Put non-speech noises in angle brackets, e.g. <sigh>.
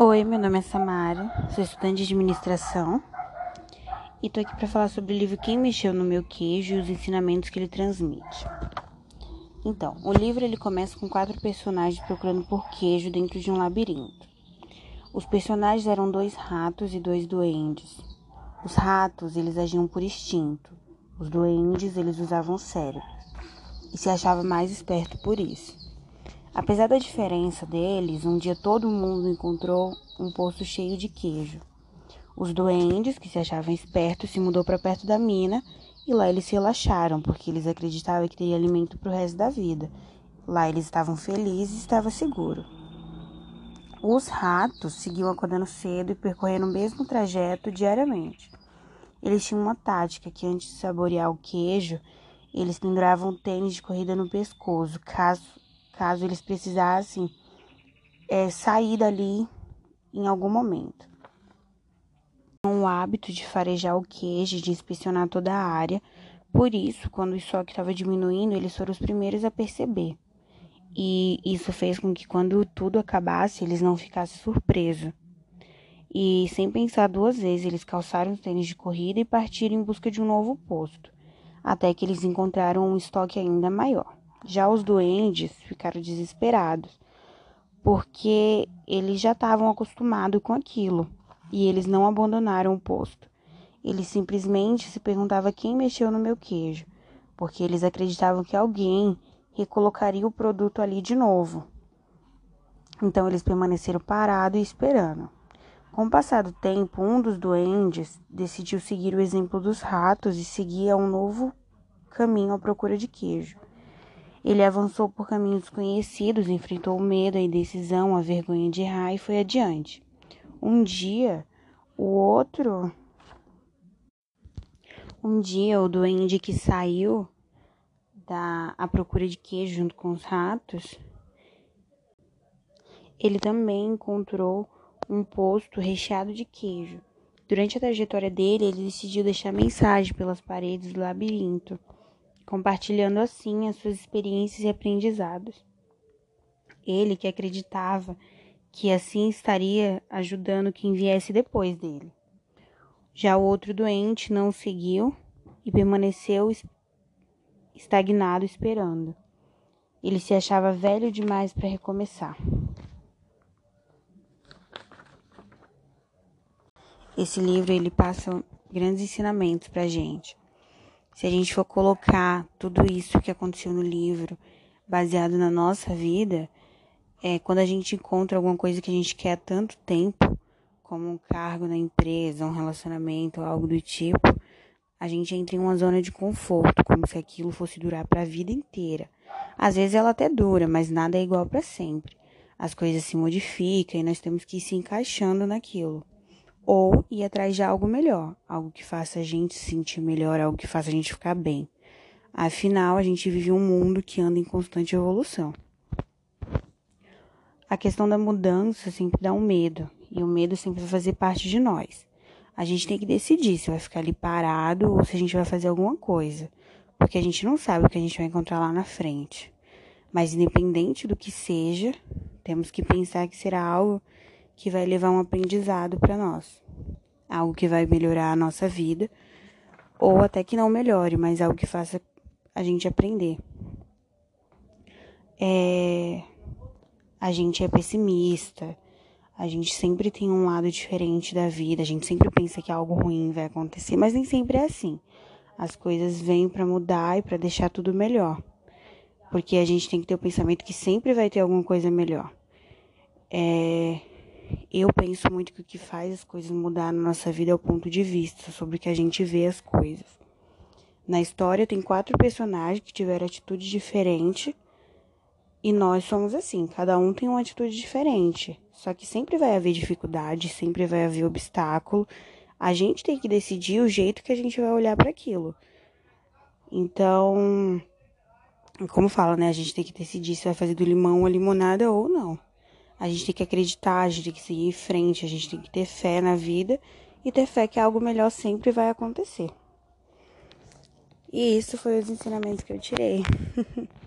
Oi, meu nome é Samara, sou estudante de administração e tô aqui para falar sobre o livro Quem Mexeu no Meu Queijo e os ensinamentos que ele transmite. Então, o livro ele começa com quatro personagens procurando por queijo dentro de um labirinto. Os personagens eram dois ratos e dois duendes. Os ratos, eles agiam por instinto. Os duendes, eles usavam cérebro e se achava mais esperto por isso. Apesar da diferença deles, um dia todo mundo encontrou um poço cheio de queijo. Os duendes, que se achavam espertos, se mudou para perto da mina e lá eles se relaxaram, porque eles acreditavam que teria alimento para o resto da vida. Lá eles estavam felizes e estavam seguros. Os ratos seguiam acordando cedo e percorrendo o mesmo trajeto diariamente. Eles tinham uma tática que antes de saborear o queijo, eles penduravam tênis de corrida no pescoço, caso caso eles precisassem é, sair dali em algum momento. O hábito de farejar o queijo, de inspecionar toda a área, por isso, quando o estoque estava diminuindo, eles foram os primeiros a perceber. E isso fez com que, quando tudo acabasse, eles não ficassem surpresos. E, sem pensar duas vezes, eles calçaram os tênis de corrida e partiram em busca de um novo posto, até que eles encontraram um estoque ainda maior. Já os duendes ficaram desesperados, porque eles já estavam acostumados com aquilo e eles não abandonaram o posto. Eles simplesmente se perguntavam quem mexeu no meu queijo, porque eles acreditavam que alguém recolocaria o produto ali de novo. Então eles permaneceram parados e esperando. Com o passar do tempo, um dos duendes decidiu seguir o exemplo dos ratos e seguir um novo caminho à procura de queijo. Ele avançou por caminhos desconhecidos, enfrentou o medo, a indecisão, a vergonha de errar e foi adiante. Um dia, o outro. Um dia, o duende que saiu da à procura de queijo junto com os ratos, ele também encontrou um posto recheado de queijo. Durante a trajetória dele, ele decidiu deixar mensagem pelas paredes do labirinto compartilhando assim as suas experiências e aprendizados. Ele que acreditava que assim estaria ajudando quem viesse depois dele. Já o outro doente não seguiu e permaneceu estagnado esperando. Ele se achava velho demais para recomeçar. Esse livro ele passa grandes ensinamentos para gente se a gente for colocar tudo isso que aconteceu no livro baseado na nossa vida, é quando a gente encontra alguma coisa que a gente quer há tanto tempo, como um cargo na empresa, um relacionamento, algo do tipo, a gente entra em uma zona de conforto, como se aquilo fosse durar para a vida inteira. Às vezes ela até dura, mas nada é igual para sempre. As coisas se modificam e nós temos que ir se encaixando naquilo ou ir atrás de algo melhor, algo que faça a gente se sentir melhor, algo que faça a gente ficar bem. Afinal, a gente vive um mundo que anda em constante evolução. A questão da mudança sempre dá um medo, e o medo sempre vai fazer parte de nós. A gente tem que decidir se vai ficar ali parado ou se a gente vai fazer alguma coisa, porque a gente não sabe o que a gente vai encontrar lá na frente. Mas independente do que seja, temos que pensar que será algo que vai levar um aprendizado para nós. Algo que vai melhorar a nossa vida, ou até que não melhore, mas algo que faça a gente aprender. É... A gente é pessimista, a gente sempre tem um lado diferente da vida, a gente sempre pensa que algo ruim vai acontecer, mas nem sempre é assim. As coisas vêm para mudar e para deixar tudo melhor. Porque a gente tem que ter o pensamento que sempre vai ter alguma coisa melhor. É, eu penso muito que o que faz as coisas mudar na nossa vida é o ponto de vista sobre o que a gente vê as coisas. Na história tem quatro personagens que tiveram atitude diferente e nós somos assim, cada um tem uma atitude diferente. Só que sempre vai haver dificuldade, sempre vai haver obstáculo. A gente tem que decidir o jeito que a gente vai olhar para aquilo. Então, como fala, né? A gente tem que decidir se vai fazer do limão a limonada ou não. A gente tem que acreditar, a gente tem que seguir em frente, a gente tem que ter fé na vida e ter fé que algo melhor sempre vai acontecer. E isso foi os ensinamentos que eu tirei. <laughs>